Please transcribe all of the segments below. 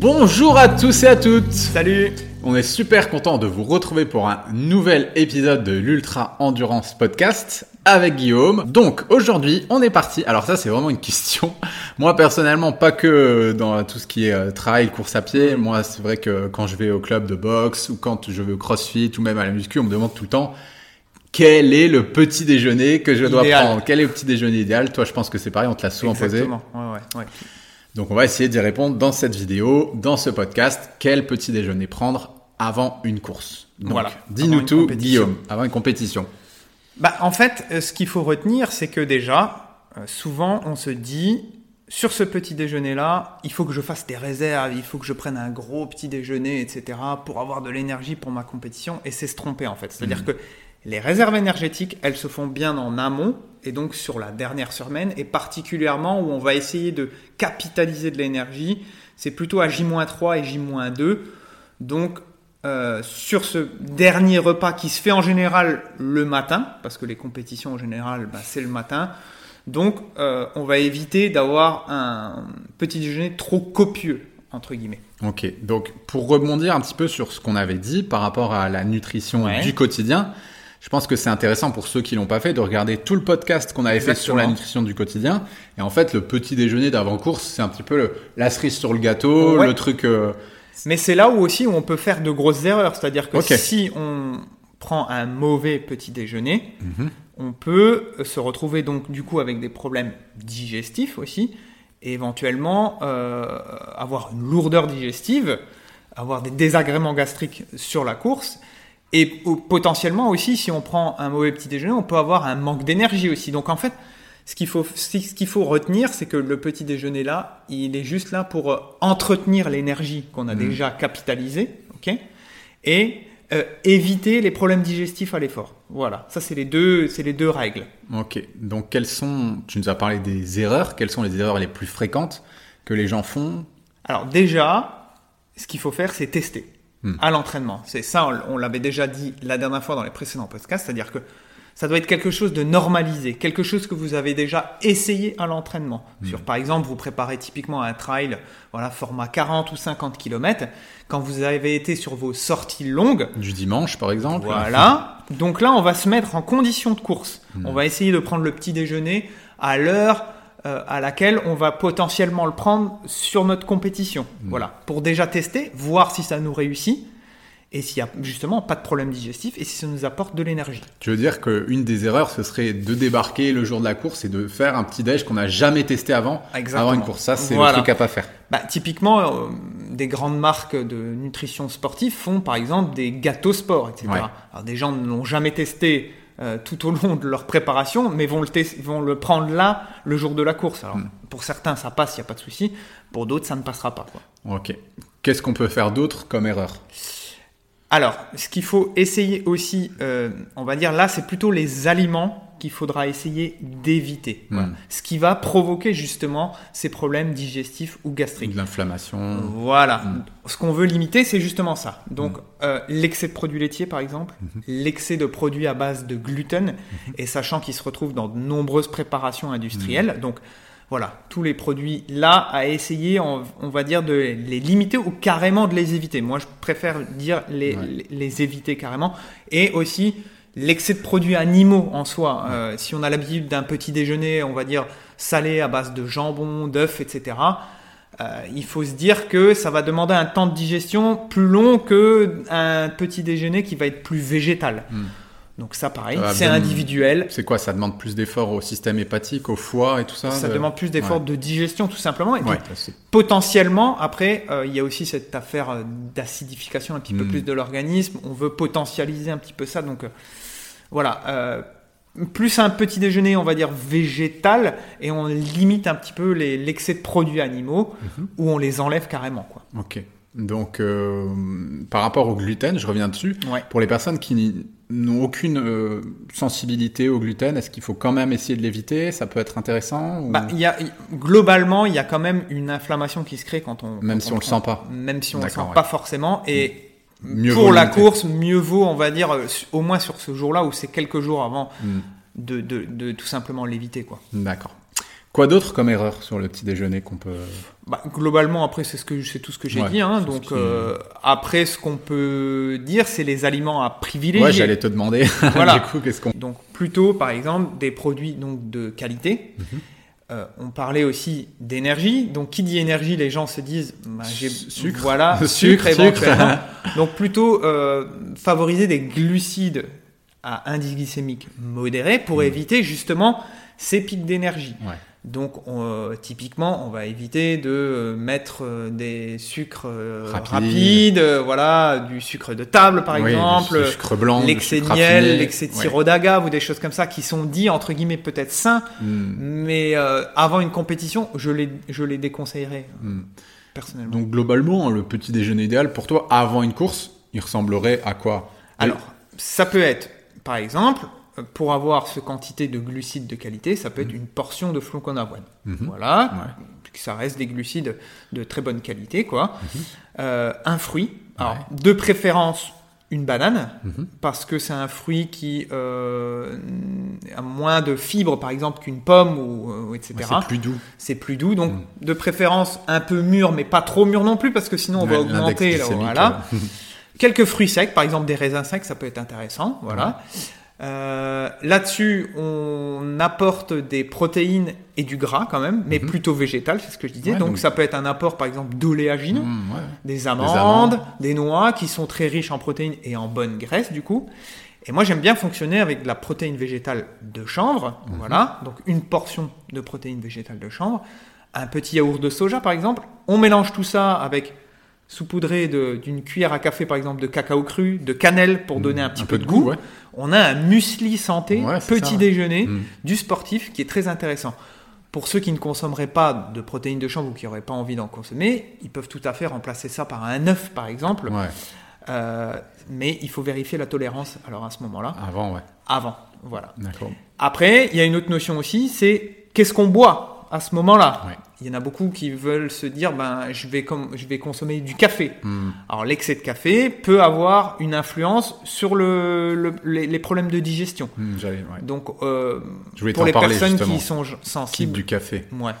Bonjour à tous et à toutes Salut On est super content de vous retrouver pour un nouvel épisode de l'Ultra Endurance Podcast avec Guillaume. Donc aujourd'hui on est parti. Alors ça c'est vraiment une question. Moi personnellement pas que dans tout ce qui est euh, travail, course à pied. Moi c'est vrai que quand je vais au club de boxe ou quand je vais au crossfit ou même à la muscu on me demande tout le temps quel est le petit déjeuner que je dois Idéal. prendre? Quel est le petit déjeuner idéal? Toi je pense que c'est pareil, on te l'a souvent posé. Exactement. Ouais, ouais, ouais. Donc on va essayer d'y répondre dans cette vidéo, dans ce podcast. Quel petit déjeuner prendre avant une course? Donc, Voilà, Dis-nous tout. Guillaume, avant une compétition. Bah, en fait, euh, ce qu'il faut retenir, c'est que déjà, euh, souvent, on se dit, sur ce petit déjeuner-là, il faut que je fasse des réserves, il faut que je prenne un gros petit déjeuner, etc., pour avoir de l'énergie pour ma compétition. Et c'est se tromper, en fait. C'est-à-dire que les réserves énergétiques, elles se font bien en amont, et donc sur la dernière semaine, et particulièrement où on va essayer de capitaliser de l'énergie, c'est plutôt à J-3 et J-2. Donc, euh, sur ce dernier repas qui se fait en général le matin, parce que les compétitions en général, bah, c'est le matin. Donc, euh, on va éviter d'avoir un petit déjeuner trop copieux, entre guillemets. Ok, donc pour rebondir un petit peu sur ce qu'on avait dit par rapport à la nutrition Ouais. du quotidien, je pense que c'est intéressant pour ceux qui l'ont pas fait de regarder tout le podcast qu'on avait fait sur la nutrition du quotidien. Et en fait, le petit déjeuner d'avant-course, c'est un petit peu le, la cerise sur le gâteau, Ouais. le truc... euh, Mais c'est là où aussi où on peut faire de grosses erreurs. C'est-à-dire que si on prend un mauvais petit déjeuner, Mhm. on peut se retrouver donc du coup avec des problèmes digestifs aussi, et éventuellement euh, avoir une lourdeur digestive, avoir des désagréments gastriques sur la course, et potentiellement aussi si on prend un mauvais petit déjeuner, on peut avoir un manque d'énergie aussi. Donc en fait, ce qu'il faut, ce qu'il faut retenir, c'est que le petit déjeuner là, il est juste là pour euh, entretenir l'énergie qu'on a déjà capitalisée, ok, et euh, éviter les problèmes digestifs à l'effort. Voilà, ça c'est les deux, c'est les deux règles. Ok, donc quelles sont, tu nous as parlé des erreurs, quelles sont les erreurs les plus fréquentes que les gens font? Alors déjà, ce qu'il faut faire, c'est tester Hmm. à l'entraînement. C'est ça, on, on l'avait déjà dit la dernière fois dans les précédents podcasts, c'est-à-dire que ça doit être quelque chose de normalisé, quelque chose que vous avez déjà essayé à l'entraînement. Sur, par exemple, vous préparez typiquement un trail, voilà, format 40 ou 50 km. Quand vous avez été sur vos sorties longues, Du dimanche, par exemple voilà. Donc là, on va se mettre en condition de course. Hmm. On va essayer de prendre le petit déjeuner à l'heure euh, à laquelle on va potentiellement le prendre sur notre compétition. Hmm. Voilà. Pour déjà tester, voir si ça nous réussit et s'il y a justement pas de problème digestif et si ça nous apporte de l'énergie. Tu veux dire qu'une des erreurs, ce serait de débarquer le jour de la course et de faire un petit déj qu'on n'a jamais testé avant, Exactement. avant une course. Ça, c'est Voilà. le truc à pas faire. Bah, typiquement, euh, des grandes marques de nutrition sportive font par exemple des gâteaux sport, etc. Ouais. Alors des gens ne l'ont jamais testé euh, tout au long de leur préparation, mais vont le, vont le prendre là le jour de la course. Alors Hmm. pour certains ça passe, il n'y a pas de souci. Pour d'autres ça ne passera pas. Quoi. Ok. Qu'est-ce qu'on peut faire d'autre comme erreur? Alors ce qu'il faut essayer aussi, euh, on va dire là, c'est plutôt les aliments qu'il faudra essayer d'éviter. Voilà. Ce qui va provoquer justement ces problèmes digestifs ou gastriques. L'inflammation Voilà. Ce qu'on veut limiter, c'est justement ça. Donc, euh, l'excès de produits laitiers, par exemple, l'excès de produits à base de gluten, et sachant qu'ils se retrouvent dans de nombreuses préparations industrielles. Donc, voilà, tous les produits là à essayer, on, on va dire, de les limiter ou carrément de les éviter. Moi, je préfère dire les, Ouais. les, les éviter carrément. Et aussi, l'excès de produits animaux en soi. Euh, si on a l'habitude d'un petit déjeuner, on va dire, salé à base de jambon, d'œufs, etc., euh, il faut se dire que ça va demander un temps de digestion plus long que un petit déjeuner qui va être plus végétal. Hmm. Donc ça, pareil, c'est individuel. C'est quoi Ça demande plus d'efforts au système hépatique, au foie et tout ça Ça de- demande plus d'efforts Ouais. de digestion, tout simplement. Et Ouais, potentiellement, après, euh, il y a aussi cette affaire d'acidification un petit peu Mm. plus de l'organisme. On veut potentialiser un petit peu ça. Donc, euh, voilà. euh, plus un petit déjeuner, on va dire végétal, et on limite un petit peu les- l'excès de produits animaux, Mhm. ou on les enlève carrément. Quoi. Ok. Donc, euh, par rapport au gluten, je reviens dessus. Ouais. Pour les personnes qui n'ont aucune euh, sensibilité au gluten, est-ce qu'il faut quand même essayer de l'éviter? Ça peut être intéressant ou- Bah, y a, globalement, il y a quand même une inflammation qui se crée quand on. Même quand si on le prend- sent pas. Même si on le sent ouais. pas forcément. Et Mieux pour la course, mieux vaut, on va dire, euh, au moins sur ce jour-là ou c'est quelques jours avant Hmm. de, de, de tout simplement l'éviter. quoi. D'accord. Quoi d'autre comme erreur sur le petit déjeuner qu'on peut bah, globalement, après, c'est ce que c'est tout ce que j'ai Ouais, dit. Hein, donc qui- euh, après, ce qu'on peut dire, c'est les aliments à privilégier. Ouais, j'allais te demander. Voilà. du coup, qu'est-ce qu'on Donc plutôt, par exemple, des produits donc de qualité. Mhm. Euh, on parlait aussi d'énergie. Donc qui dit énergie, les gens se disent, bah, j'ai Sucre. voilà, Sucre, sucre, éventuellement. donc plutôt euh, favoriser des glucides à indice glycémique modéré pour Mhm. éviter justement ces pics d'énergie. Ouais. Donc, on, euh, typiquement, on va éviter de euh, mettre euh, des sucres Rapide. rapides, voilà, du sucre de table par Oui, exemple, du sucre blanc, l'excès de miel, l'excès de Ouais. sirop d'agave ou des choses comme ça qui sont dits entre guillemets peut-être sains, Hmm, mais euh, avant une compétition, je les, je les déconseillerais hmm. personnellement. Donc globalement, le petit déjeuner idéal pour toi avant une course, il ressemblerait à quoi? Alors, ça peut être, par exemple, pour avoir ce quantité de glucides de qualité, ça peut être une portion de flocons d'avoine. Mhm. Voilà, Ouais. ça reste des glucides de très bonne qualité, quoi. Euh, un fruit, alors Ouais. de préférence une banane, Mhm. parce que c'est un fruit qui euh, a moins de fibres, par exemple, qu'une pomme ou euh, etc. Ouais, c'est plus doux. C'est plus doux, donc de préférence un peu mûr, mais pas trop mûr non plus, parce que sinon on va augmenter. là, voilà. Quelques fruits secs, par exemple des raisins secs, ça peut être intéressant. Voilà. Euh, Là-dessus, on apporte des protéines et du gras quand même, mais Mhm. plutôt végétal, c'est ce que je disais. Ouais, donc, donc- ça peut être un apport, par exemple, d'oléagineux, hmm, ouais. des amandes, amandes. des noix, qui sont très riches en protéines et en bonne graisse du coup. Et moi, j'aime bien fonctionner avec de la protéine végétale de chanvre. Mhm. Voilà, donc une portion de protéine végétale de chanvre, un petit yaourt de soja par exemple. On mélange tout ça avec saupoudré d'une cuillère à café par exemple de cacao cru, de cannelle pour donner un petit peu, de goût. ouais. On a un muesli santé, Ouais, petit ça, déjeuner Hmm. du sportif qui est très intéressant. Pour ceux qui ne consommeraient pas de protéines de chanvre ou qui n'auraient pas envie d'en consommer, ils peuvent tout à fait remplacer ça par un œuf par exemple. Euh, mais il faut vérifier la tolérance alors à ce moment-là, Avant, ouais. avant. Voilà. Après, il y a une autre notion aussi, c'est qu'est-ce qu'on boit? À ce moment-là Ouais. Il y en a beaucoup qui veulent se dire, ben, je vais, com- je vais consommer du café. Hmm. Alors l'excès de café peut avoir une influence sur le, le- les, les problèmes de digestion. Hmm, ouais. Donc euh, Je pour les parler, personnes justement. qui sont Type sensibles, du café. ouais.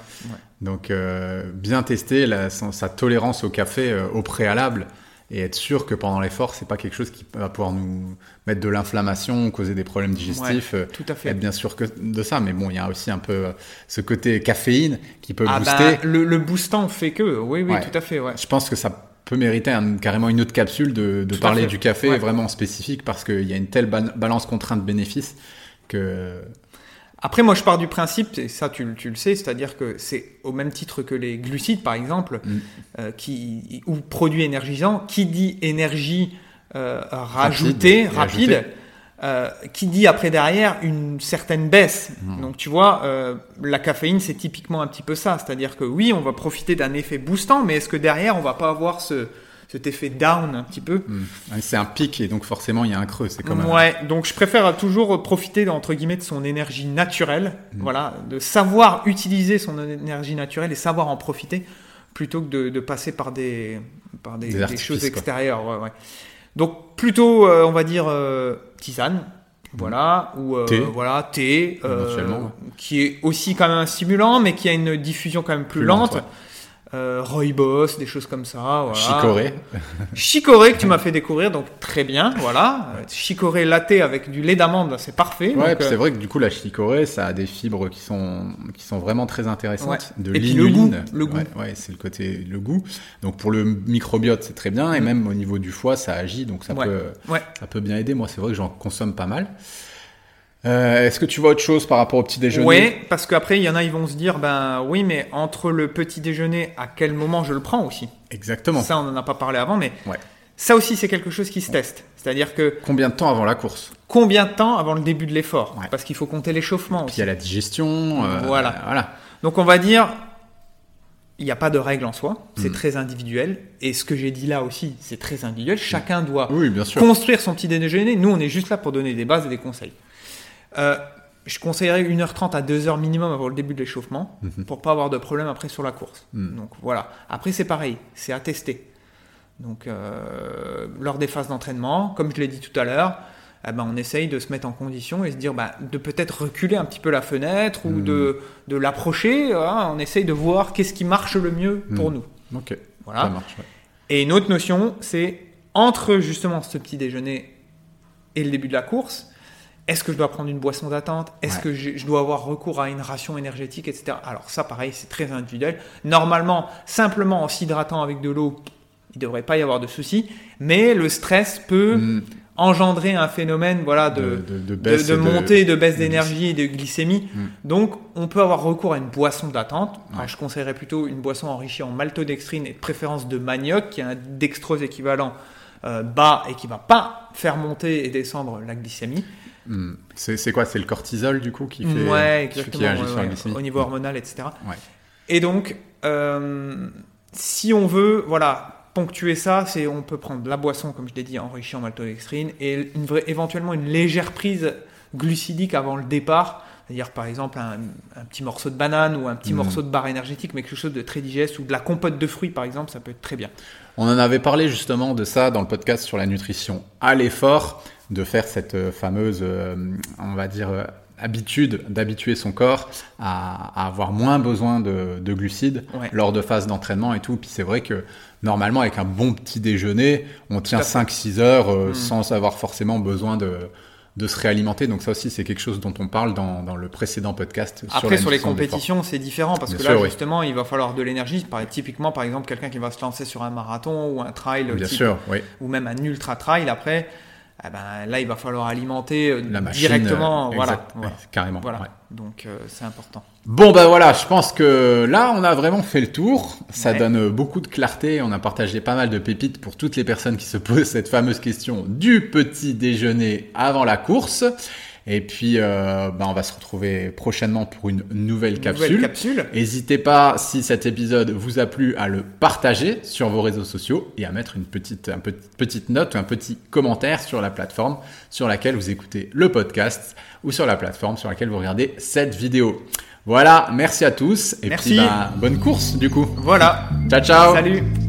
Donc euh, bien tester la- sa tolérance au café euh, au préalable et être sûr que pendant l'effort, c'est pas quelque chose qui va pouvoir nous mettre de l'inflammation, causer des problèmes digestifs. euh, tout à fait. être bien sûr que de ça, mais bon, il y a aussi un peu euh, ce côté caféine qui peut Ah booster. ben, le, le boostant fait que, oui, oui, Ouais. tout à fait, ouais. Je pense que ça peut mériter un- carrément une autre capsule de, parler du café vraiment spécifique parce qu'il y a une telle ba- balance contrainte-bénéfice que Après, moi, je pars du principe, et ça, tu, le- tu le sais, c'est-à-dire que c'est au même titre que les glucides, par exemple, Mm. euh, qui, ou produits énergisants, qui dit énergie euh, rajoutée, Rapide euh, qui dit après derrière une certaine baisse. Mm. Donc, tu vois, euh, la caféine, c'est typiquement un petit peu ça. C'est-à-dire que oui, on va profiter d'un effet boostant, mais est-ce que derrière, on va pas avoir ce, cet effet down un petit peu hmm, c'est un pic et donc forcément il y a un creux. C'est comme un- Ouais, donc je préfère toujours profiter entre guillemets de son énergie naturelle, Mm. voilà, de savoir utiliser son énergie naturelle et savoir en profiter plutôt que de, de passer par des par des, Des des artifices, choses extérieures. ouais, ouais. Donc plutôt, euh, on va dire euh, tisane, voilà, ou euh, Mm. Thé. voilà thé, euh, qui est aussi quand même un stimulant, mais qui a une diffusion quand même plus, Plus lente, lente. ouais. Euh, rooibos, des choses comme ça. Voilà. Chicorée. Chicorée que tu m'as fait découvrir, donc très bien, voilà. Euh, Chicorée latte avec du lait d'amande, c'est parfait. Ouais, euh, c'est vrai que du coup la chicorée, ça a des fibres qui sont qui sont vraiment très intéressantes. Ouais. De Et puis le goût, le goût. Ouais, ouais, c'est le côté le goût. Donc pour le microbiote, c'est très bien et Mm. même au niveau du foie, ça agit, donc ça Ouais. peut Ouais. ça peut bien aider. Moi, c'est vrai que j'en consomme pas mal. Euh, Est-ce que tu vois autre chose par rapport au petit déjeuner Ouais, parce qu'après, il y en a, ils vont se dire, ben oui, mais entre le petit déjeuner, à quel moment je le prends aussi? Exactement. Ça, on n'en a pas parlé avant, mais Ouais. ça aussi, c'est quelque chose qui se teste. C'est-à-dire que Combien de temps avant la course? combien de temps avant le début de l'effort? Ouais. Parce qu'il faut compter l'échauffement Puis il aussi. y a la digestion. euh, Voilà. Voilà. Donc on va dire, il n'y a pas de règle en soi, c'est Mm. très individuel. Et ce que j'ai dit là aussi, c'est très individuel. Chacun doit Oui, bien sûr. construire son petit déjeuner. Nous, on est juste là pour donner des bases et des conseils. Euh, je conseillerais 1h30 à 2h minimum avant le début de l'échauffement Mhm. pour pas avoir de problème après sur la course. Mhm. Donc voilà. Après, c'est pareil, c'est à tester. Donc, euh, lors des phases d'entraînement, comme je l'ai dit tout à l'heure, eh ben, on essaye de se mettre en condition et se dire bah, de peut-être reculer un petit peu la fenêtre ou Mm. de, de l'approcher. hein. on essaye de voir qu'est-ce qui marche le mieux pour Mm. nous. Ok, Voilà. ça marche. ouais. Et une autre notion, c'est entre justement ce petit déjeuner et le début de la course, est-ce que je dois prendre une boisson d'attente? Est-ce Ouais. que je, je dois avoir recours à une ration énergétique, etc. Alors ça, pareil, c'est très individuel. Normalement, simplement en s'hydratant avec de l'eau, il ne devrait pas y avoir de souci. Mais le stress peut Mm. engendrer un phénomène voilà, de, de, de, de de, montée, de baisse d'énergie et de glycémie. Mm. Donc, on peut avoir recours à une boisson d'attente. Ouais. Je conseillerais plutôt une boisson enrichie en maltodextrine et de préférence de manioc, qui a un dextrose équivalent euh, bas et qui va pas faire monter et descendre la glycémie. Hmm. C'est quoi C'est le cortisol du coup qui fait ouais, qui, exactement. qui agit ouais, sur la ouais, glycémie au niveau hormonal, etc. Et donc, euh, si on veut, voilà, ponctuer ça, c'est on peut prendre la boisson, comme je l'ai dit, enrichie en maltodextrine, et une vraie- éventuellement une légère prise glucidique avant le départ. C'est-à-dire, par exemple, un, un petit morceau de banane ou un petit Mhm. morceau de barre énergétique, mais quelque chose de très digeste, ou de la compote de fruits, par exemple, ça peut être très bien. On en avait parlé justement de ça dans le podcast sur la nutrition à l'effort, de faire cette euh, fameuse, euh, on va dire, euh, habitude d'habituer son corps à, à avoir moins besoin de, de glucides Ouais. lors de phases d'entraînement et tout. Puis c'est vrai que normalement avec un bon petit déjeuner, on tient à fait. 5-6 heures euh, Mm. sans avoir forcément besoin de, de se réalimenter. Donc ça aussi c'est quelque chose dont on parle dans, dans le précédent podcast. sur Après, sur les compétitions, c'est différent parce Bien que sûr, là, oui. justement, il va falloir de l'énergie. Typiquement, par exemple, quelqu'un qui va se lancer sur un marathon ou un trail type- sûr, oui. ou même un ultra trail après, eh ben, là il va falloir alimenter euh, La machine, directement. euh, voilà, exact, voilà. ouais, carrément. Voilà. ouais. Donc euh, c'est important. Bon bah voilà, je pense que là on a vraiment fait le tour. Ça Ouais. donne euh, beaucoup de clarté. On a partagé pas mal de pépites pour toutes les personnes qui se posent cette fameuse question du petit déjeuner avant la course. Et puis euh, bah, on va se retrouver prochainement pour une nouvelle capsule. Nouvelle capsule. N'hésitez pas, si cet épisode vous a plu, à le partager sur vos réseaux sociaux et à mettre une petite, un petit- petite note ou un petit commentaire sur la plateforme sur laquelle vous écoutez le podcast ou sur la plateforme sur laquelle vous regardez cette vidéo. Voilà, merci à tous et Merci. puis bah, bonne course du coup. Voilà. Ciao ciao Salut.